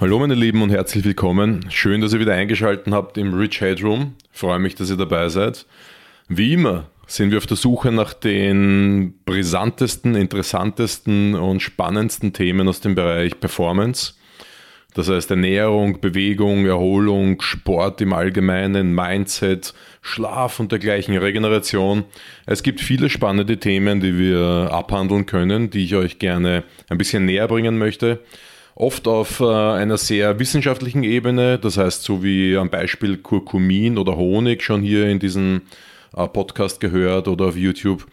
Hallo meine Lieben und herzlich willkommen. Schön, dass ihr wieder eingeschaltet habt im Rich Headroom. freue mich, dass ihr dabei seid. Wie immer sind wir auf der Suche nach den brisantesten, interessantesten und spannendsten Themen aus dem Bereich Performance. Das heißt Ernährung, Bewegung, Erholung, Sport im Allgemeinen, Mindset, Schlaf und dergleichen, Regeneration. Es gibt viele spannende Themen, die wir abhandeln können, die ich euch gerne ein bisschen näher bringen möchte oft auf äh, einer sehr wissenschaftlichen Ebene, das heißt so wie am Beispiel Kurkumin oder Honig schon hier in diesem äh, Podcast gehört oder auf YouTube,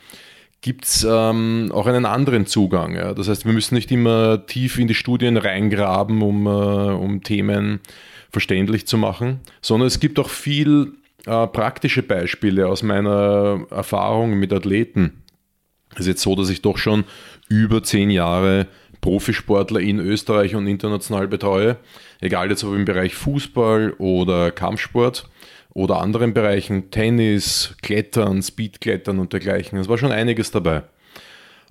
gibt es ähm, auch einen anderen Zugang. Ja? Das heißt, wir müssen nicht immer tief in die Studien reingraben, um, äh, um Themen verständlich zu machen, sondern es gibt auch viel äh, praktische Beispiele aus meiner Erfahrung mit Athleten. Es ist jetzt so, dass ich doch schon über zehn Jahre Profisportler in Österreich und international betreue, egal jetzt ob im Bereich Fußball oder Kampfsport oder anderen Bereichen, Tennis, Klettern, Speedklettern und dergleichen. Es war schon einiges dabei.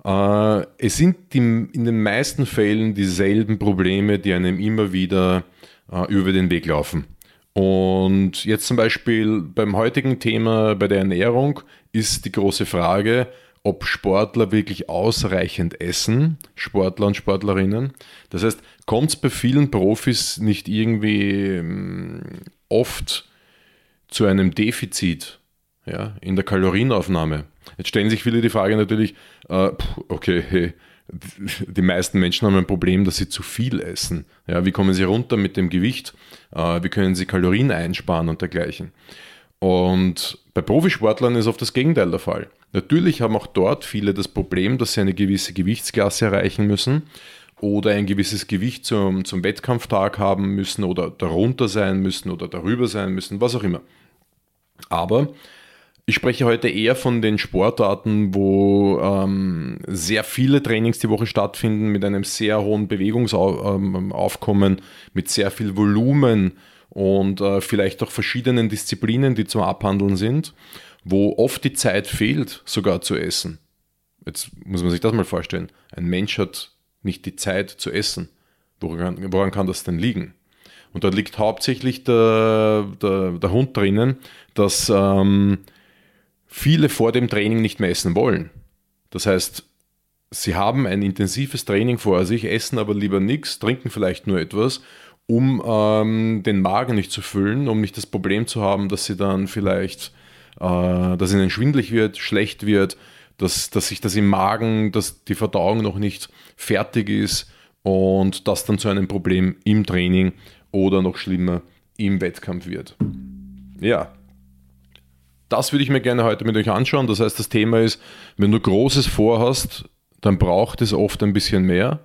Äh, es sind in den meisten Fällen dieselben Probleme, die einem immer wieder äh, über den Weg laufen. Und jetzt zum Beispiel beim heutigen Thema bei der Ernährung ist die große Frage, ob Sportler wirklich ausreichend essen, Sportler und Sportlerinnen. Das heißt, kommt es bei vielen Profis nicht irgendwie ähm, oft zu einem Defizit ja, in der Kalorienaufnahme? Jetzt stellen sich viele die Frage natürlich, äh, okay, die meisten Menschen haben ein Problem, dass sie zu viel essen. Ja, wie kommen sie runter mit dem Gewicht? Äh, wie können sie Kalorien einsparen und dergleichen? Und bei Profisportlern ist oft das Gegenteil der Fall. Natürlich haben auch dort viele das Problem, dass sie eine gewisse Gewichtsklasse erreichen müssen oder ein gewisses Gewicht zum, zum Wettkampftag haben müssen oder darunter sein müssen oder darüber sein müssen, was auch immer. Aber ich spreche heute eher von den Sportarten, wo ähm, sehr viele Trainings die Woche stattfinden, mit einem sehr hohen Bewegungsaufkommen, ähm, mit sehr viel Volumen und äh, vielleicht auch verschiedenen Disziplinen, die zum Abhandeln sind wo oft die Zeit fehlt, sogar zu essen. Jetzt muss man sich das mal vorstellen. Ein Mensch hat nicht die Zeit zu essen. Woran, woran kann das denn liegen? Und da liegt hauptsächlich der, der, der Hund drinnen, dass ähm, viele vor dem Training nicht mehr essen wollen. Das heißt, sie haben ein intensives Training vor sich, essen aber lieber nichts, trinken vielleicht nur etwas, um ähm, den Magen nicht zu füllen, um nicht das Problem zu haben, dass sie dann vielleicht äh, dass ihnen schwindlig wird, schlecht wird, dass, dass sich das im Magen, dass die Verdauung noch nicht fertig ist und das dann zu einem Problem im Training oder noch schlimmer im Wettkampf wird. Ja, das würde ich mir gerne heute mit euch anschauen. Das heißt, das Thema ist, wenn du Großes vorhast, dann braucht es oft ein bisschen mehr.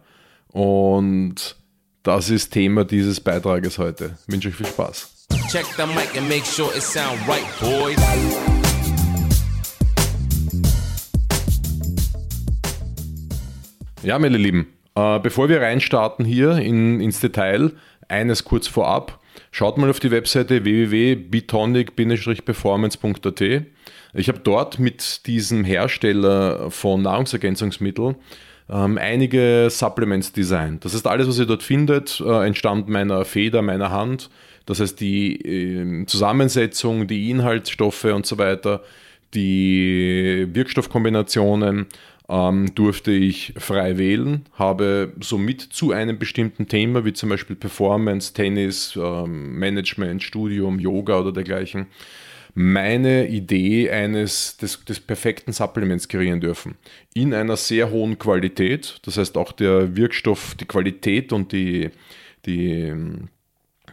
Und das ist Thema dieses Beitrages heute. Ich wünsche euch viel Spaß. Check the mic and make sure it sound right, boys. Ja, meine Lieben, äh, bevor wir reinstarten hier in, ins Detail, eines kurz vorab. Schaut mal auf die Webseite www.bitonic-performance.at. Ich habe dort mit diesem Hersteller von Nahrungsergänzungsmitteln ähm, einige Supplements designt. Das heißt, alles, was ihr dort findet, äh, entstammt meiner Feder, meiner Hand. Das heißt, die äh, Zusammensetzung, die Inhaltsstoffe und so weiter, die Wirkstoffkombinationen ähm, durfte ich frei wählen, habe somit zu einem bestimmten Thema, wie zum Beispiel Performance, Tennis, ähm, Management, Studium, Yoga oder dergleichen, meine Idee eines des, des perfekten Supplements kreieren dürfen. In einer sehr hohen Qualität. Das heißt auch der Wirkstoff, die Qualität und die, die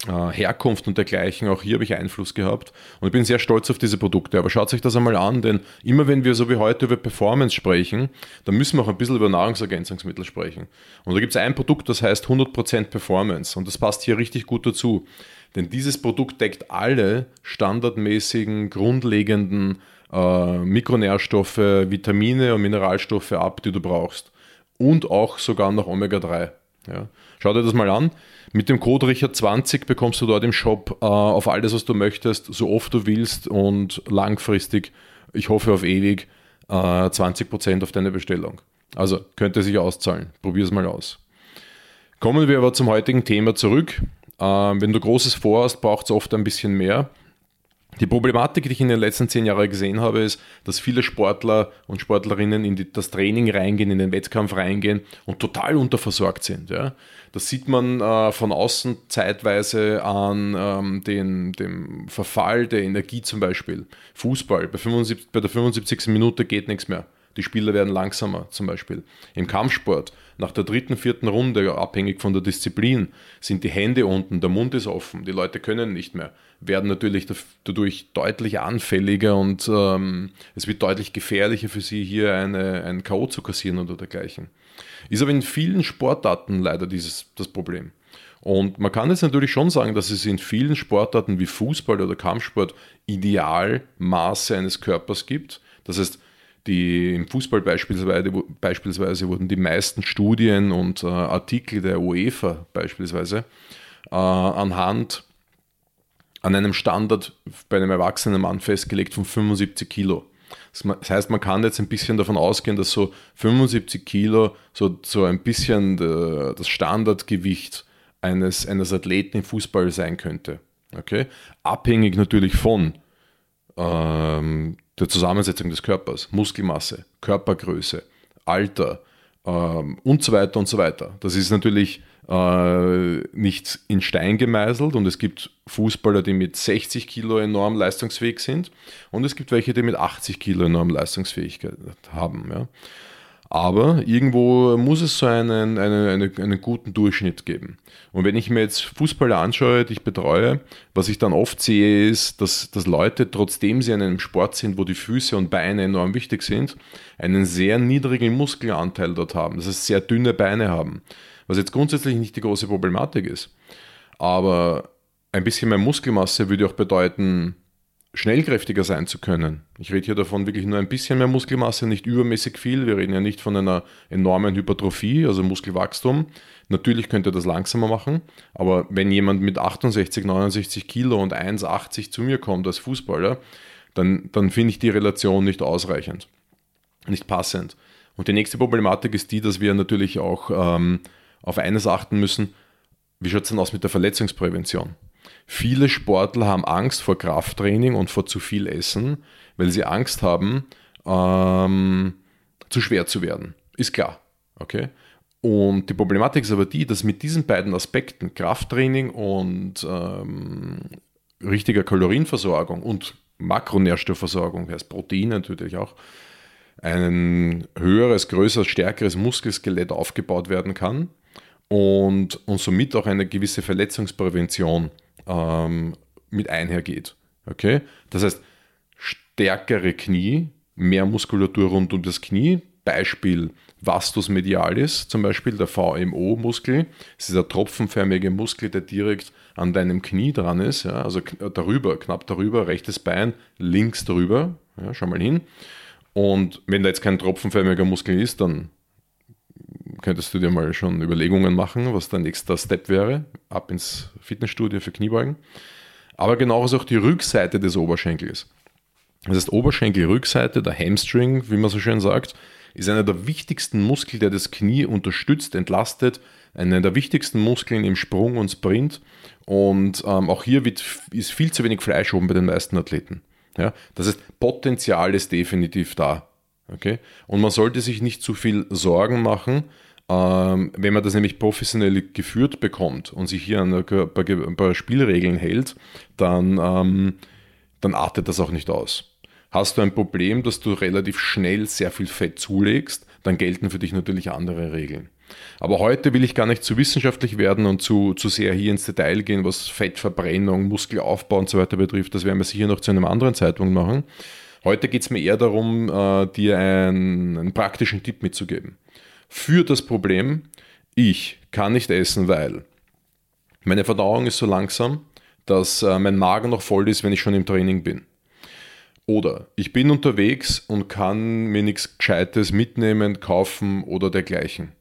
Herkunft und dergleichen, auch hier habe ich Einfluss gehabt und ich bin sehr stolz auf diese Produkte. Aber schaut euch das einmal an, denn immer wenn wir so wie heute über Performance sprechen, dann müssen wir auch ein bisschen über Nahrungsergänzungsmittel sprechen. Und da gibt es ein Produkt, das heißt 100% Performance und das passt hier richtig gut dazu. Denn dieses Produkt deckt alle standardmäßigen, grundlegenden äh, Mikronährstoffe, Vitamine und Mineralstoffe ab, die du brauchst. Und auch sogar noch Omega-3. Ja. Schau dir das mal an. Mit dem Code Richard20 bekommst du dort im Shop äh, auf alles, was du möchtest, so oft du willst und langfristig, ich hoffe auf ewig, äh, 20% auf deine Bestellung. Also könnte sich auszahlen. Probier es mal aus. Kommen wir aber zum heutigen Thema zurück. Ähm, wenn du Großes vorhast, braucht es oft ein bisschen mehr. Die Problematik, die ich in den letzten zehn Jahren gesehen habe, ist, dass viele Sportler und Sportlerinnen in die, das Training reingehen, in den Wettkampf reingehen und total unterversorgt sind. Ja. Das sieht man äh, von außen zeitweise an ähm, den, dem Verfall der Energie zum Beispiel. Fußball, bei, 75, bei der 75. Minute geht nichts mehr. Die Spieler werden langsamer zum Beispiel. Im Kampfsport, nach der dritten, vierten Runde, abhängig von der Disziplin, sind die Hände unten, der Mund ist offen, die Leute können nicht mehr, werden natürlich dadurch deutlich anfälliger und ähm, es wird deutlich gefährlicher für sie, hier eine, ein K.O. zu kassieren oder dergleichen. Ist aber in vielen Sportarten leider dieses, das Problem. Und man kann jetzt natürlich schon sagen, dass es in vielen Sportarten wie Fußball oder Kampfsport Idealmaße eines Körpers gibt. Das heißt, die, Im Fußball beispielsweise, beispielsweise wurden die meisten Studien und äh, Artikel der UEFA beispielsweise äh, anhand an einem Standard bei einem erwachsenen Mann festgelegt von 75 Kilo. Das heißt, man kann jetzt ein bisschen davon ausgehen, dass so 75 Kilo so, so ein bisschen das Standardgewicht eines, eines Athleten im Fußball sein könnte. Okay? Abhängig natürlich von ähm, der Zusammensetzung des Körpers, Muskelmasse, Körpergröße, Alter ähm, und so weiter und so weiter. Das ist natürlich äh, nicht in Stein gemeißelt und es gibt Fußballer, die mit 60 Kilo enorm leistungsfähig sind und es gibt welche, die mit 80 Kilo enorm Leistungsfähigkeit haben. Ja. Aber irgendwo muss es so einen, einen, einen, einen, guten Durchschnitt geben. Und wenn ich mir jetzt Fußballer anschaue, die ich betreue, was ich dann oft sehe, ist, dass, dass Leute, trotzdem sie in einem Sport sind, wo die Füße und Beine enorm wichtig sind, einen sehr niedrigen Muskelanteil dort haben. Das heißt, sehr dünne Beine haben. Was jetzt grundsätzlich nicht die große Problematik ist. Aber ein bisschen mehr Muskelmasse würde auch bedeuten, schnellkräftiger sein zu können. Ich rede hier davon wirklich nur ein bisschen mehr Muskelmasse, nicht übermäßig viel. Wir reden ja nicht von einer enormen Hypertrophie, also Muskelwachstum. Natürlich könnte das langsamer machen, aber wenn jemand mit 68, 69 Kilo und 1,80 zu mir kommt als Fußballer, dann, dann finde ich die Relation nicht ausreichend, nicht passend. Und die nächste Problematik ist die, dass wir natürlich auch ähm, auf eines achten müssen, wie schaut es denn aus mit der Verletzungsprävention? Viele Sportler haben Angst vor Krafttraining und vor zu viel Essen, weil sie Angst haben, ähm, zu schwer zu werden. Ist klar. Okay? Und die Problematik ist aber die, dass mit diesen beiden Aspekten, Krafttraining und ähm, richtiger Kalorienversorgung und Makronährstoffversorgung, heißt Protein natürlich auch, ein höheres, größeres, stärkeres Muskelskelett aufgebaut werden kann und, und somit auch eine gewisse Verletzungsprävention ähm, mit einhergeht. Okay? Das heißt, stärkere Knie, mehr Muskulatur rund um das Knie. Beispiel Vastus medialis, zum Beispiel der VMO-Muskel. Das ist der tropfenförmige Muskel, der direkt an deinem Knie dran ist. Ja? Also darüber, knapp darüber, rechtes Bein, links darüber. Ja, schau mal hin. Und wenn da jetzt kein tropfenförmiger Muskel ist, dann könntest du dir mal schon Überlegungen machen, was der nächste Step wäre, ab ins Fitnessstudio für Kniebeugen. Aber genauso auch die Rückseite des Oberschenkels. Das heißt, Oberschenkelrückseite, der Hamstring, wie man so schön sagt, ist einer der wichtigsten Muskeln, der das Knie unterstützt, entlastet, einer der wichtigsten Muskeln im Sprung und Sprint. Und ähm, auch hier wird, ist viel zu wenig Fleisch oben bei den meisten Athleten. Ja? Das heißt, Potenzial ist definitiv da. Okay? Und man sollte sich nicht zu viel Sorgen machen, ähm, wenn man das nämlich professionell geführt bekommt und sich hier an ein paar, Spielregeln hält, dann, ähm, dann artet das auch nicht aus. Hast du ein Problem, dass du relativ schnell sehr viel Fett zulegst, dann gelten für dich natürlich andere Regeln. Aber heute will ich gar nicht zu wissenschaftlich werden und zu, zu sehr hier ins Detail gehen, was Fettverbrennung, Muskelaufbau und so weiter betrifft. Das werden wir sicher noch zu einem anderen Zeitpunkt machen. Heute geht es mir eher darum, äh, dir einen, einen praktischen Tipp mitzugeben für das Problem, ich kann nicht essen, weil meine Verdauung ist so langsam, dass äh, mein Magen noch voll ist, wenn ich schon im Training bin. Oder ich bin unterwegs und kann mir nichts Gescheites mitnehmen, kaufen oder dergleichen.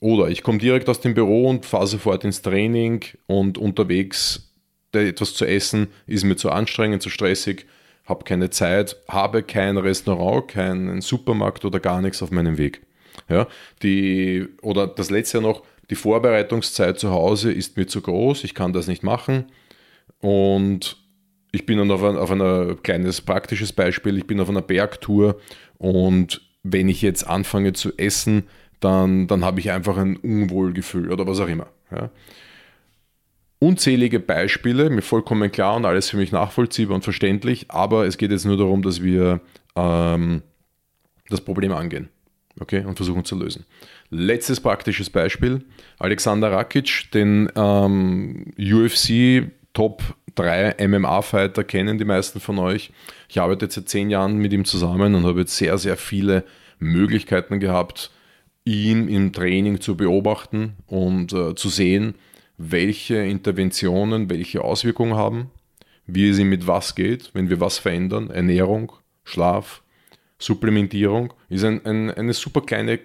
Oder ich komme direkt aus dem Büro und fahre sofort ins Training und unterwegs etwas zu essen ist mir zu anstrengend, zu stressig, habe keine Zeit, habe kein Restaurant, keinen Supermarkt oder gar nichts auf meinem Weg. Ja, die, oder das letzte noch, die Vorbereitungszeit zu Hause ist mir zu groß, ich kann das nicht machen. Und ich bin dann auf ein, auf ein kleines praktisches Beispiel, ich bin auf einer Bergtour und wenn ich jetzt anfange zu essen, dann, dann habe ich einfach ein Unwohlgefühl oder was auch immer. Ja. Unzählige Beispiele, mir vollkommen klar und alles für mich nachvollziehbar und verständlich, aber es geht jetzt nur darum, dass wir ähm, das Problem angehen okay, und versuchen zu lösen. Letztes praktisches Beispiel: Alexander Rakic, den ähm, UFC Top 3 MMA-Fighter kennen die meisten von euch. Ich arbeite jetzt seit zehn Jahren mit ihm zusammen und habe jetzt sehr, sehr viele Möglichkeiten gehabt, ihn im Training zu beobachten und äh, zu sehen, welche Interventionen welche Auswirkungen haben, wie es ihm mit was geht, wenn wir was verändern, Ernährung, Schlaf, Supplementierung, ist ein, ein, eine super kleine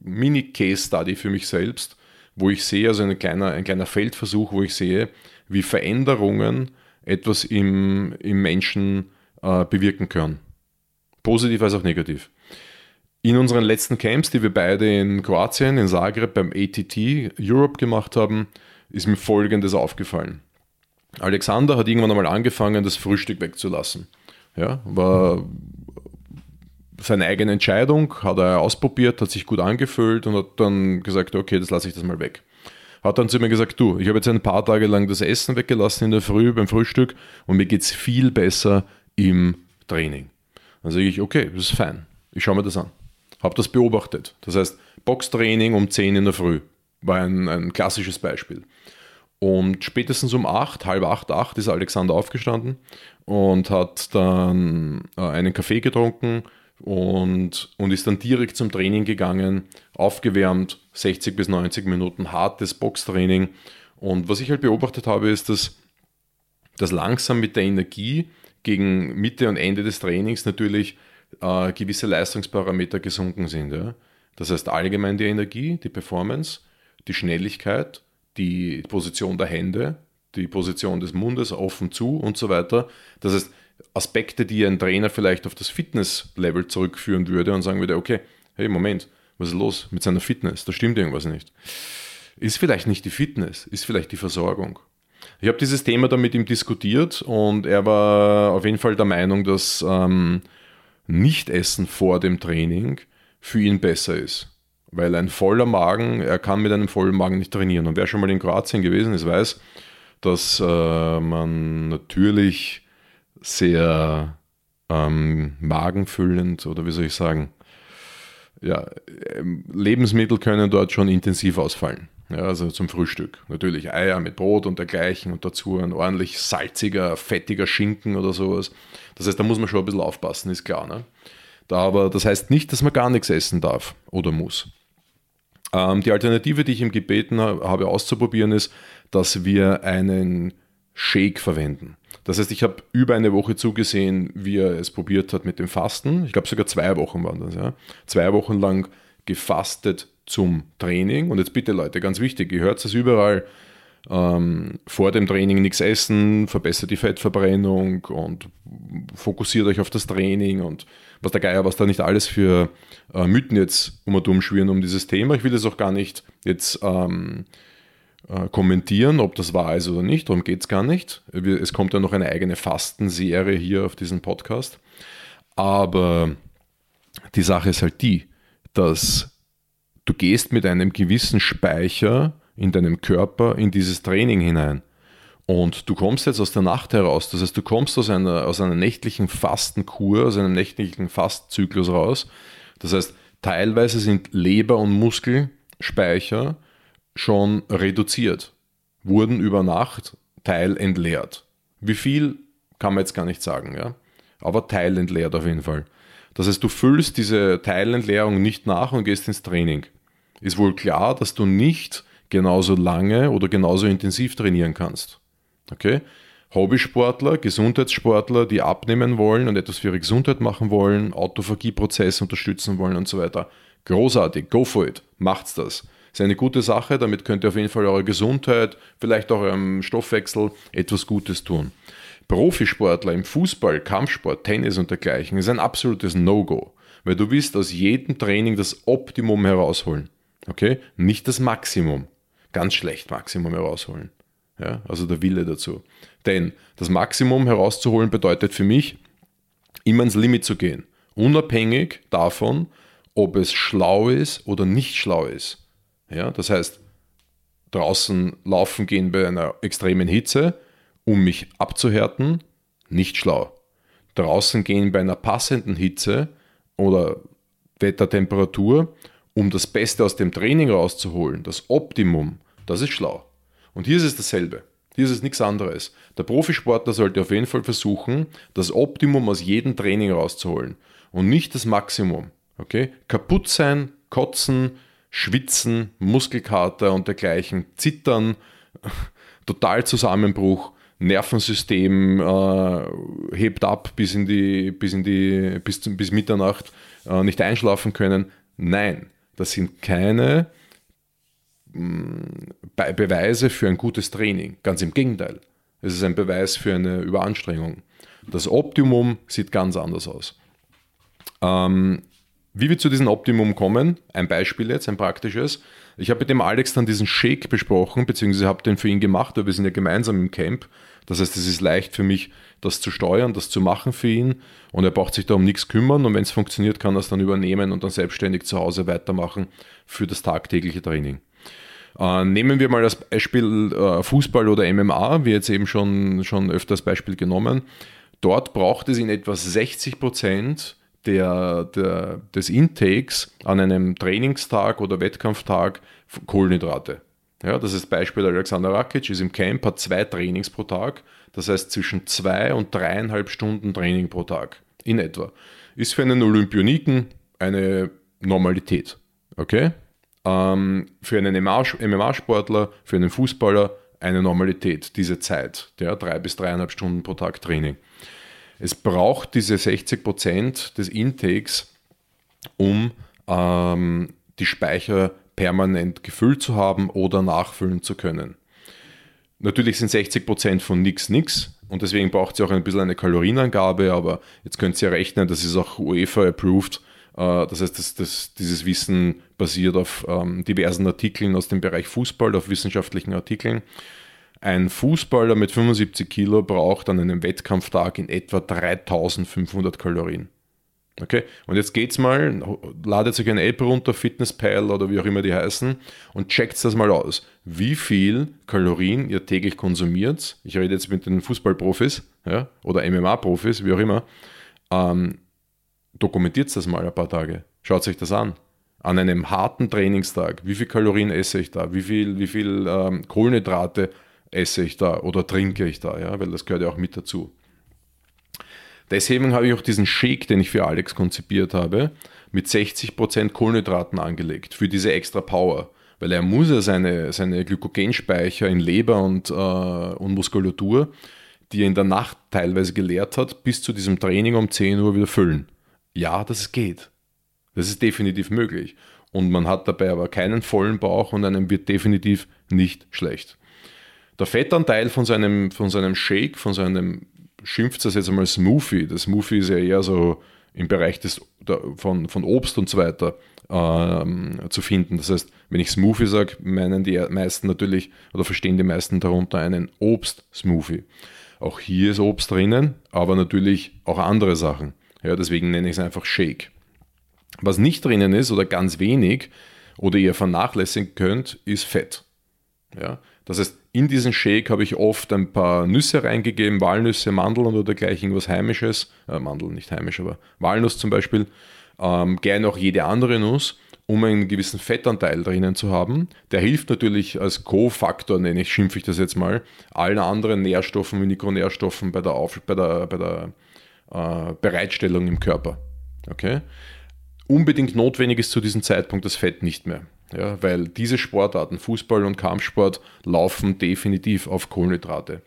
Mini-Case-Study für mich selbst, wo ich sehe, also ein kleiner, ein kleiner Feldversuch, wo ich sehe, wie Veränderungen etwas im, im Menschen äh, bewirken können. Positiv als auch negativ. In unseren letzten Camps, die wir beide in Kroatien, in Zagreb beim ATT Europe gemacht haben, ist mir Folgendes aufgefallen. Alexander hat irgendwann einmal angefangen, das Frühstück wegzulassen. Ja, war seine eigene Entscheidung, hat er ausprobiert, hat sich gut angefühlt und hat dann gesagt, okay, das lasse ich das mal weg. Hat dann zu mir gesagt, du, ich habe jetzt ein paar Tage lang das Essen weggelassen in der Früh beim Frühstück und mir geht es viel besser im Training. Dann sage ich, okay, das ist fein. Ich schaue mir das an. Habe das beobachtet. Das heißt, Boxtraining um 10 in der Früh war ein, ein klassisches Beispiel. Und spätestens um 8, halb 8, 8 ist Alexander aufgestanden und hat dann äh, einen Kaffee getrunken, und, und ist dann direkt zum Training gegangen, aufgewärmt, 60 bis 90 Minuten hartes Boxtraining. Und was ich halt beobachtet habe, ist, dass, dass langsam mit der Energie gegen Mitte und Ende des Trainings natürlich äh, gewisse Leistungsparameter gesunken sind. Ja? Das heißt allgemein die Energie, die Performance, die Schnelligkeit, die Position der Hände, die Position des Mundes offen zu und so weiter. Das heißt, Aspekte, die ein Trainer vielleicht auf das Fitnesslevel zurückführen würde und sagen würde, okay, hey, Moment, was ist los mit seiner Fitness? Da stimmt irgendwas nicht. Ist vielleicht nicht die Fitness, ist vielleicht die Versorgung. Ich habe dieses Thema dann mit ihm diskutiert und er war auf jeden Fall der Meinung, dass ähm, Nicht-Essen vor dem Training für ihn besser ist. Weil ein voller Magen, er kann mit einem vollen Magen nicht trainieren. Und wer schon mal in Kroatien gewesen ist, weiß, dass äh, man natürlich sehr ähm, magenfüllend oder wie soll ich sagen, ja, ähm, Lebensmittel können dort schon intensiv ausfallen. Ja, also zum Frühstück. Natürlich Eier mit Brot und dergleichen und dazu ein ordentlich salziger, fettiger Schinken oder sowas. Das heißt, da muss man schon ein bisschen aufpassen, ist klar. Ne? Da aber das heißt nicht, dass man gar nichts essen darf oder muss. Ähm, die Alternative, die ich ihm gebeten habe auszuprobieren, ist, dass wir einen Shake verwenden. Das heißt, ich habe über eine Woche zugesehen, wie er es probiert hat mit dem Fasten. Ich glaube, sogar zwei Wochen waren das. Ja. Zwei Wochen lang gefastet zum Training. Und jetzt bitte Leute, ganz wichtig, ihr hört es überall, ähm, vor dem Training nichts essen, verbessert die Fettverbrennung und fokussiert euch auf das Training und was der Geier, was da nicht alles für äh, Mythen jetzt um und um schwirren um dieses Thema. Ich will das auch gar nicht jetzt ähm, äh, kommentieren, ob das wahr ist oder nicht. Darum geht es gar nicht. Es kommt ja noch eine eigene Fastenserie hier auf diesen Podcast. Aber die Sache ist halt die, dass du gehst mit einem gewissen Speicher in deinem Körper in dieses Training hinein. Und du kommst jetzt aus der Nacht heraus. Das heißt, du kommst aus einer, aus einer nächtlichen Fastenkur, aus einem nächtlichen Fastzyklus raus. Das heißt, teilweise sind Leber- und Muskelspeicher schon reduziert, wurden über Nacht teilentleert. Wie viel kann man jetzt gar nicht sagen, ja? aber teilentleert auf jeden Fall. Das heißt, du füllst diese Teilentleerung nicht nach und gehst ins Training. Ist wohl klar, dass du nicht genauso lange oder genauso intensiv trainieren kannst. Okay? Hobbysportler, Gesundheitssportler, die abnehmen wollen und etwas für ihre Gesundheit machen wollen, Autophagieprozess unterstützen wollen und so weiter. Großartig, go for it, macht's das ist eine gute Sache. Damit könnt ihr auf jeden Fall eurer Gesundheit, vielleicht auch eurem Stoffwechsel etwas Gutes tun. Profisportler im Fußball, Kampfsport, Tennis und dergleichen ist ein absolutes No-Go, weil du willst aus jedem Training das Optimum herausholen. Okay? Nicht das Maximum. Ganz schlecht Maximum herausholen. Ja? Also der Wille dazu. Denn das Maximum herauszuholen bedeutet für mich, immer ins Limit zu gehen. Unabhängig davon, ob es schlau ist oder nicht schlau ist. Ja? Das heißt, draußen laufen gehen bei einer extremen Hitze, um mich abzuhärten, nicht schlau. Draußen gehen bei einer passenden Hitze oder Wettertemperatur, um das Beste aus dem Training rauszuholen, das Optimum, das ist schlau. Und hier ist es dasselbe. Hier ist es nichts anderes. Der Profisportler sollte auf jeden Fall versuchen, das Optimum aus jedem Training rauszuholen und nicht das Maximum. Okay? Kaputt sein, kotzen, schwitzen, Muskelkater und dergleichen, zittern, total Zusammenbruch, Nervensystem äh, hebt ab bis in die, bis in die, bis, bis Mitternacht, äh, nicht einschlafen können. Nein, das sind keine mm, Beweise für ein gutes Training. Ganz im Gegenteil. Es ist ein Beweis für eine Überanstrengung. Das Optimum sieht ganz anders aus. Ähm, wie wir zu diesem Optimum kommen, ein Beispiel jetzt, ein praktisches. Ich habe mit dem Alex dann diesen Shake besprochen, beziehungsweise habe den für ihn gemacht, aber wir sind ja gemeinsam im Camp. Das heißt, es ist leicht für mich, das zu steuern, das zu machen für ihn. Und er braucht sich da um nichts kümmern. Und wenn es funktioniert, kann er es dann übernehmen und dann selbstständig zu Hause weitermachen für das tagtägliche Training. Äh, nehmen wir mal das Beispiel äh, Fußball oder MMA, wie jetzt eben schon, schon öfters Beispiel genommen. Dort braucht es in etwa 60 Prozent der, der, des Intakes an einem Trainingstag oder Wettkampftag Kohlenhydrate. Ja, das ist Beispiel Alexander Rakic, ist im Camp, hat zwei Trainings pro Tag, das heißt zwischen zwei und dreieinhalb Stunden Training pro Tag in etwa. Ist für einen Olympioniken eine Normalität. Okay? Ähm, für einen MMA-Sportler, für einen Fußballer eine Normalität, diese Zeit, ja, drei bis dreieinhalb Stunden pro Tag Training. Es braucht diese 60 Prozent des Intakes, um ähm, die Speicher permanent gefüllt zu haben oder nachfüllen zu können. Natürlich sind 60 Prozent von nichts nichts und deswegen braucht es auch ein bisschen eine Kalorienangabe, aber jetzt könnt ihr rechnen, das ist auch UEFA approved. Äh, das heißt, das, das, dieses Wissen basiert auf ähm, diversen Artikeln aus dem Bereich Fußball, auf wissenschaftlichen Artikeln. Ein Fußballer mit 75 Kilo braucht an einem Wettkampftag in etwa 3500 Kalorien. Okay, und jetzt geht's mal, ladet euch eine App runter, FitnessPal oder wie auch immer die heißen, und checkt das mal aus. Wie viel Kalorien ihr täglich konsumiert. Ich rede jetzt mit den Fußballprofis ja, oder MMA-Profis, wie auch immer. Ähm, dokumentiert das mal ein paar Tage. Schaut euch das an. An einem harten Trainingstag, wie viel Kalorien esse ich da? Wie viel, wie viel ähm, Kohlenhydrate esse ich da oder trinke ich da? Ja, weil das gehört ja auch mit dazu. Deswegen habe ich auch diesen Shake, den ich für Alex konzipiert habe, mit 60% Kohlenhydraten angelegt, für diese extra Power. Weil er muss ja seine, seine Glykogenspeicher in Leber und, äh, und Muskulatur, die er in der Nacht teilweise geleert hat, bis zu diesem Training um 10 Uhr wieder füllen. Ja, das geht. Das ist definitiv möglich. Und man hat dabei aber keinen vollen Bauch und einem wird definitiv nicht schlecht. Der Fettanteil von seinem, von seinem Shake, von seinem schimpft das jetzt einmal Smoothie. Das Smoothie ist ja eher so im Bereich des, der, von, von Obst und so weiter ähm, zu finden. Das heißt, wenn ich Smoothie sage, meinen die meisten natürlich oder verstehen die meisten darunter einen Obst-Smoothie. Auch hier ist Obst drinnen, aber natürlich auch andere Sachen. Ja, deswegen nenne ich es einfach Shake. Was nicht drinnen ist oder ganz wenig oder ihr vernachlässigen könnt, ist Fett. Ja, das heißt, in diesen Shake habe ich oft ein paar Nüsse reingegeben, Walnüsse, Mandeln oder dergleichen, was Heimisches. Äh, Mandeln nicht heimisch, aber Walnuss zum Beispiel. Ähm, gerne auch jede andere Nuss, um einen gewissen Fettanteil drinnen zu haben. Der hilft natürlich als Co-Faktor, nenne ich, schimpfe ich das jetzt mal, allen anderen Nährstoffen Mikronährstoffen bei der, Auf bei der, bei der äh, Bereitstellung im Körper. Okay? Unbedingt notwendig ist zu diesem Zeitpunkt das Fett nicht mehr. Ja, weil diese Sportarten, Fußball und Kampfsport, laufen definitiv auf Kohlenhydrate.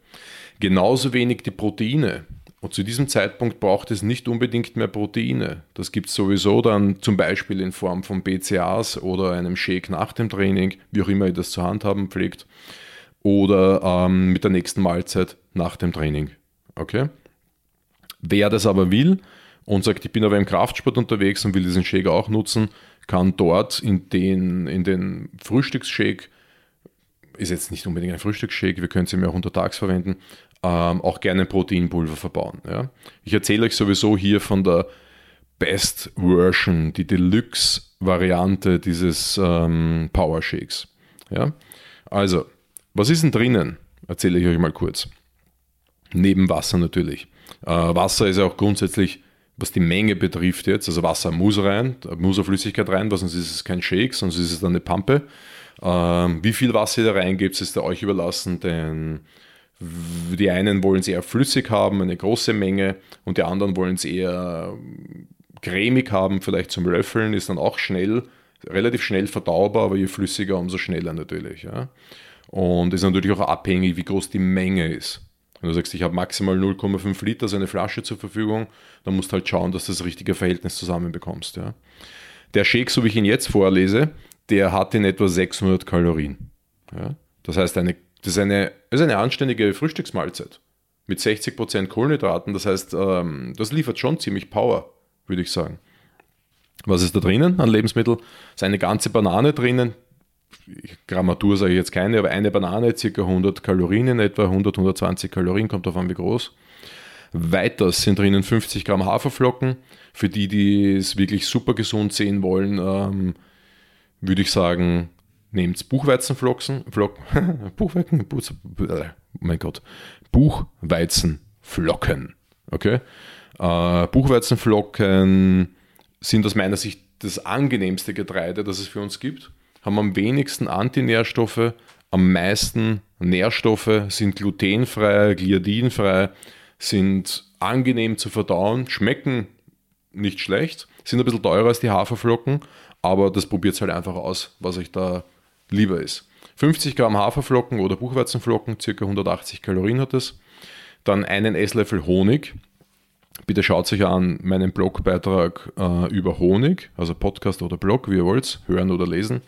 Genauso wenig die Proteine. Und zu diesem Zeitpunkt braucht es nicht unbedingt mehr Proteine. Das gibt es sowieso dann zum Beispiel in Form von BCAAs oder einem Shake nach dem Training, wie auch immer ihr das zu handhaben pflegt, oder ähm, mit der nächsten Mahlzeit nach dem Training. Okay? Wer das aber will und sagt, ich bin aber im Kraftsport unterwegs und will diesen Shake auch nutzen, kann dort in den, in den Frühstücksshake, ist jetzt nicht unbedingt ein Frühstücksshake, wir können es ja auch untertags verwenden, ähm, auch gerne Proteinpulver verbauen. Ja? Ich erzähle euch sowieso hier von der Best Version, die Deluxe-Variante dieses ähm, Power Shakes. Ja? Also, was ist denn drinnen? Erzähle ich euch mal kurz. Neben Wasser natürlich. Äh, Wasser ist ja auch grundsätzlich, was die Menge betrifft jetzt, also Wasser muss rein, muss eine Flüssigkeit rein, weil sonst ist es kein Shake, sonst ist es dann eine Pampe. Ähm, wie viel Wasser ihr da reingebt, ist euch überlassen, denn die einen wollen es eher flüssig haben, eine große Menge, und die anderen wollen es eher cremig haben, vielleicht zum Löffeln, ist dann auch schnell, relativ schnell verdaubar, aber je flüssiger, umso schneller natürlich. Ja. Und ist natürlich auch abhängig, wie groß die Menge ist. Wenn du sagst, ich habe maximal 0,5 Liter so eine Flasche zur Verfügung, dann musst du halt schauen, dass du das richtige Verhältnis zusammenbekommst. Ja. Der Shake, so wie ich ihn jetzt vorlese, der hat in etwa 600 Kalorien. Ja. Das heißt, eine das ist eine, ist eine anständige Frühstücksmahlzeit mit 60% Kohlenhydraten. Das heißt, ähm, das liefert schon ziemlich Power, würde ich sagen. Was ist da drinnen an Lebensmitteln? Es ist eine ganze Banane drinnen. Grammatur sage ich jetzt keine, aber eine Banane, ca. 100 Kalorien in etwa, 100, 120 Kalorien, kommt davon wie groß. Weiters sind drinnen 50 Gramm Haferflocken. Für die, die es wirklich super gesund sehen wollen, ähm, würde ich sagen, nehmt Buchweizenflocken, Flocken, Buchweizen, Buch, oh mein Gott, Buchweizenflocken, okay? Äh, Buchweizenflocken sind aus meiner Sicht das angenehmste Getreide, das es für uns gibt, haben am wenigsten Antinährstoffe, am meisten Nährstoffe, sind glutenfrei, gliadinfrei, sind angenehm zu verdauen, schmecken nicht schlecht, sind ein bisschen teurer als die Haferflocken, aber das probiert halt einfach aus, was euch da lieber ist. 50 Gramm Haferflocken oder Buchweizenflocken, ca. 180 Kalorien hat es. Dann einen Esslöffel Honig. Bitte schaut euch an meinen Blogbeitrag äh, über Honig, also Podcast oder Blog, wie ihr wollt, hören oder lesen.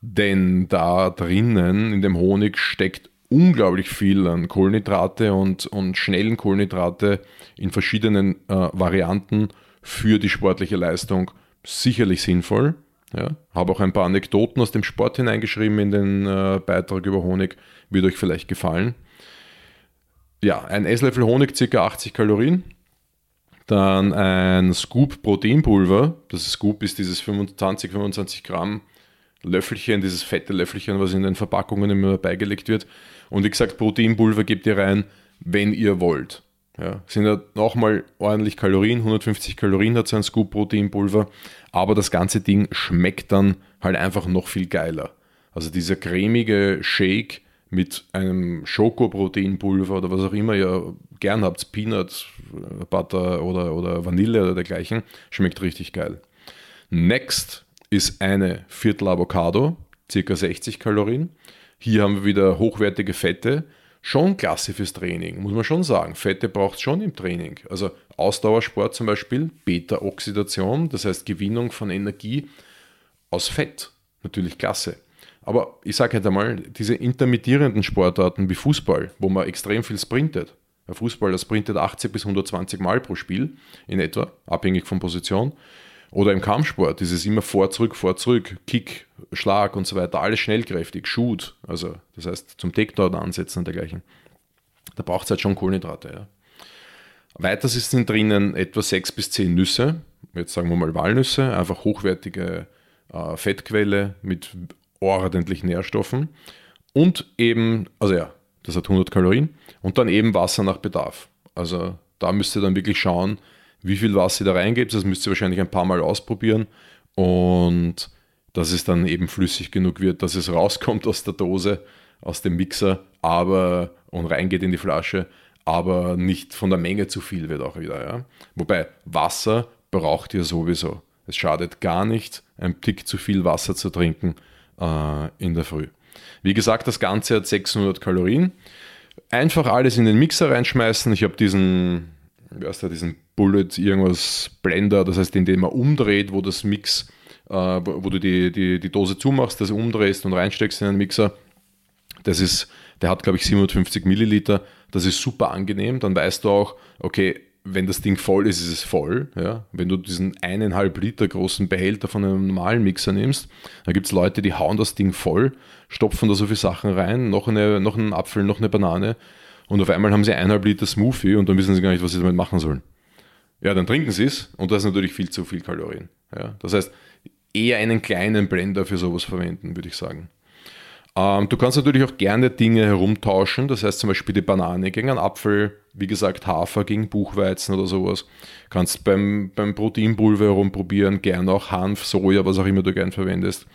Denn da drinnen in dem Honig steckt unglaublich viel an Kohlenhydrate und, und schnellen Kohlenhydrate in verschiedenen äh, Varianten für die sportliche Leistung sicherlich sinnvoll. Ja, habe auch ein paar Anekdoten aus dem Sport hineingeschrieben in den äh, Beitrag über Honig. Wird euch vielleicht gefallen. Ja, ein Esslöffel Honig, ca. 80 Kalorien. Dann ein Scoop Proteinpulver. Das Scoop ist dieses 25, 25 Gramm Löffelchen, dieses fette Löffelchen, was in den Verpackungen immer beigelegt wird. Und wie gesagt, Proteinpulver gebt ihr rein, wenn ihr wollt. Ja, sind ja nochmal ordentlich Kalorien, 150 Kalorien hat so ein Scoop Proteinpulver, aber das ganze Ding schmeckt dann halt einfach noch viel geiler. Also dieser cremige Shake mit einem Schokoproteinpulver oder was auch immer ihr gern habt, Peanut Butter oder, oder Vanille oder dergleichen, schmeckt richtig geil. Next ist eine Viertel Avocado, ca. 60 Kalorien. Hier haben wir wieder hochwertige Fette, schon klasse fürs Training, muss man schon sagen. Fette braucht es schon im Training. Also Ausdauersport zum Beispiel, Beta-Oxidation, das heißt Gewinnung von Energie aus Fett. Natürlich klasse. Aber ich sage halt einmal, diese intermittierenden Sportarten wie Fußball, wo man extrem viel sprintet. Ein Fußballer sprintet 80 bis 120 Mal pro Spiel in etwa, abhängig von Position. Oder im Kampfsport ist es immer vor, zurück, vor, zurück, Kick, Schlag und so weiter, alles schnellkräftig, Shoot, also das heißt zum Takedown ansetzen und dergleichen. Da braucht es halt schon Kohlenhydrate. Ja. Weiter sind drinnen etwa 6 bis 10 Nüsse, jetzt sagen wir mal Walnüsse, einfach hochwertige äh, Fettquelle mit ordentlichen Nährstoffen und eben, also ja, das hat 100 Kalorien und dann eben Wasser nach Bedarf. Also da müsst ihr dann wirklich schauen, wie viel Wasser ihr da reingebt. Das müsst ihr wahrscheinlich ein paar Mal ausprobieren und dass es dann eben flüssig genug wird, dass es rauskommt aus der Dose, aus dem Mixer, aber und reingeht in die Flasche, aber nicht von der Menge zu viel wird auch wieder. Ja? Wobei Wasser braucht ihr sowieso. Es schadet gar nicht, ein Tick zu viel Wasser zu trinken äh, in der Früh. Wie gesagt, das Ganze hat 600 Kalorien. Einfach alles in den Mixer reinschmeißen. Ich habe diesen, wie heißt der, diesen Bullet irgendwas Blender, das heißt, in dem man umdreht, wo das Mix, äh, wo du die, die, die Dose zumachst, das umdrehst und reinsteckst in den Mixer. Das ist, der hat glaube ich 750 Milliliter. Das ist super angenehm. Dann weißt du auch, okay, wenn das Ding voll ist, ist es voll. Ja? Wenn du diesen eineinhalb Liter großen Behälter von einem normalen Mixer nimmst, dann gibt es Leute, die hauen das Ding voll, stopfen da so viele Sachen rein, noch, eine, noch einen Apfel, noch eine Banane und auf einmal haben sie eineinhalb Liter Smoothie und dann wissen sie gar nicht, was sie damit machen sollen. Ja, dann trinken sie es und das ist natürlich viel zu viel Kalorien. Ja? Das heißt, eher einen kleinen Blender für sowas verwenden, würde ich sagen. Ähm, du kannst natürlich auch gerne Dinge herumtauschen, das heißt zum Beispiel die Banane gegen einen Apfel, wie gesagt Hafer gegen Buchweizen oder sowas. Kannst beim, beim Proteinpulver herumprobieren, gerne auch Hanf, Soja, was auch immer du gern verwendest.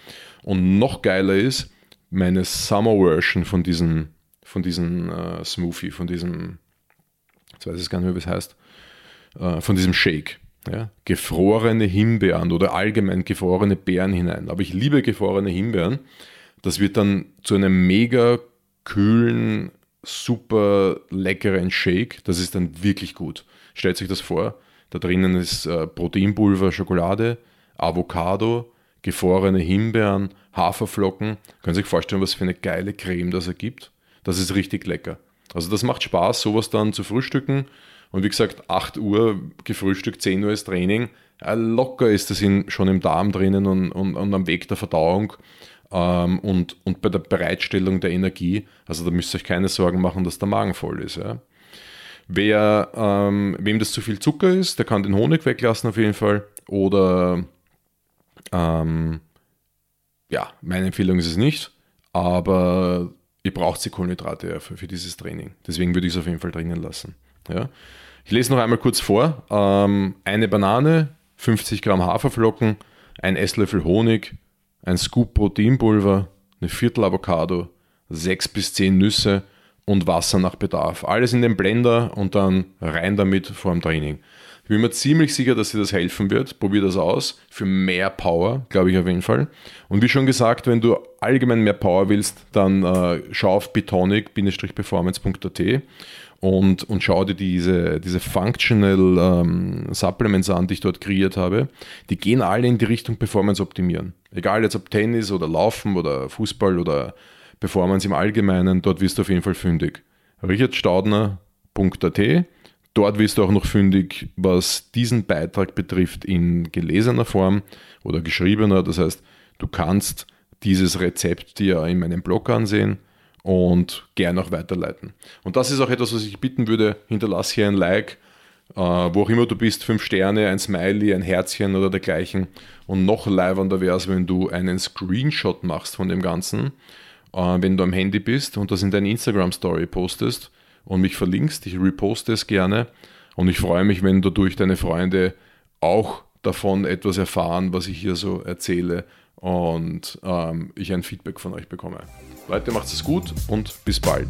Und noch geiler ist meine Summer Version von diesem, von diesem äh, Smoothie, von diesem, jetzt weiß ich gar nicht mehr, wie es heißt, äh, von diesem Shake. Ja? Gefrorene Himbeeren oder allgemein gefrorene Beeren hinein. Aber ich liebe gefrorene Himbeeren das wird dann zu einem mega kühlen, super leckeren Shake. Das ist dann wirklich gut. Stellt euch das vor. Da drinnen ist äh, Proteinpulver, Schokolade, Avocado, gefrorene Himbeeren, Haferflocken. Können Sie sich vorstellen, was für eine geile Creme das ergibt? Das ist richtig lecker. Also das macht Spaß, sowas dann zu frühstücken. Und wie gesagt, 8 Uhr gefrühstückt, 10 Uhr ist Training. Ja, locker ist das in, schon im Darm drinnen und, und, und am Weg der Verdauung ähm, und, und bei der Bereitstellung der Energie. Also da müsst ihr euch keine Sorgen machen, dass der Magen voll ist. Ja. Wer, ähm, wem das zu viel Zucker ist, der kann den Honig weglassen auf jeden Fall. Oder ähm, ja, meine Empfehlung ist es nicht, aber ihr braucht die Kohlenhydrate ja für, für, dieses Training. Deswegen würde ich es auf jeden Fall drinnen lassen. Ja. Ich lese noch einmal kurz vor. Ähm, eine Banane, 50 Gramm Haferflocken, ein Esslöffel Honig, ein Scoop Proteinpulver, eine Viertel Avocado, sechs bis zehn Nüsse und Wasser nach Bedarf. Alles in den Blender und dann rein damit vor dem Training. Ich bin mir ziemlich sicher, dass dir das helfen wird. Probier das aus. Für mehr Power, glaube ich auf jeden Fall. Und wie schon gesagt, wenn du allgemein mehr Power willst, dann äh, schau auf betonic-performance.at und, und schau dir diese, diese Functional ähm, Supplements an, die ich dort kreiert habe. Die gehen alle in die Richtung Performance optimieren. Egal jetzt ob Tennis oder Laufen oder Fußball oder Performance im Allgemeinen, dort wirst du auf jeden Fall fündig. richardstaudner.at Dort wirst du auch noch fündig, was diesen Beitrag betrifft in gelesener Form oder geschriebener. Das heißt, du kannst dieses Rezept dir in meinem Blog ansehen und gerne auch weiterleiten. Und das ist auch etwas, was ich bitten würde, hinterlass hier ein Like, äh, wo auch immer du bist, fünf Sterne, ein Smiley, ein Herzchen oder dergleichen. Und noch leibender wäre es, wenn du einen Screenshot machst von dem Ganzen, äh, wenn du am Handy bist und das in deine Instagram-Story postest und mich verlinkst. Ich reposte es gerne und ich freue mich, wenn dadurch deine Freunde auch davon etwas erfahren, was ich hier so erzähle und ähm, ich ein Feedback von euch bekomme. Leute, macht es gut und bis bald.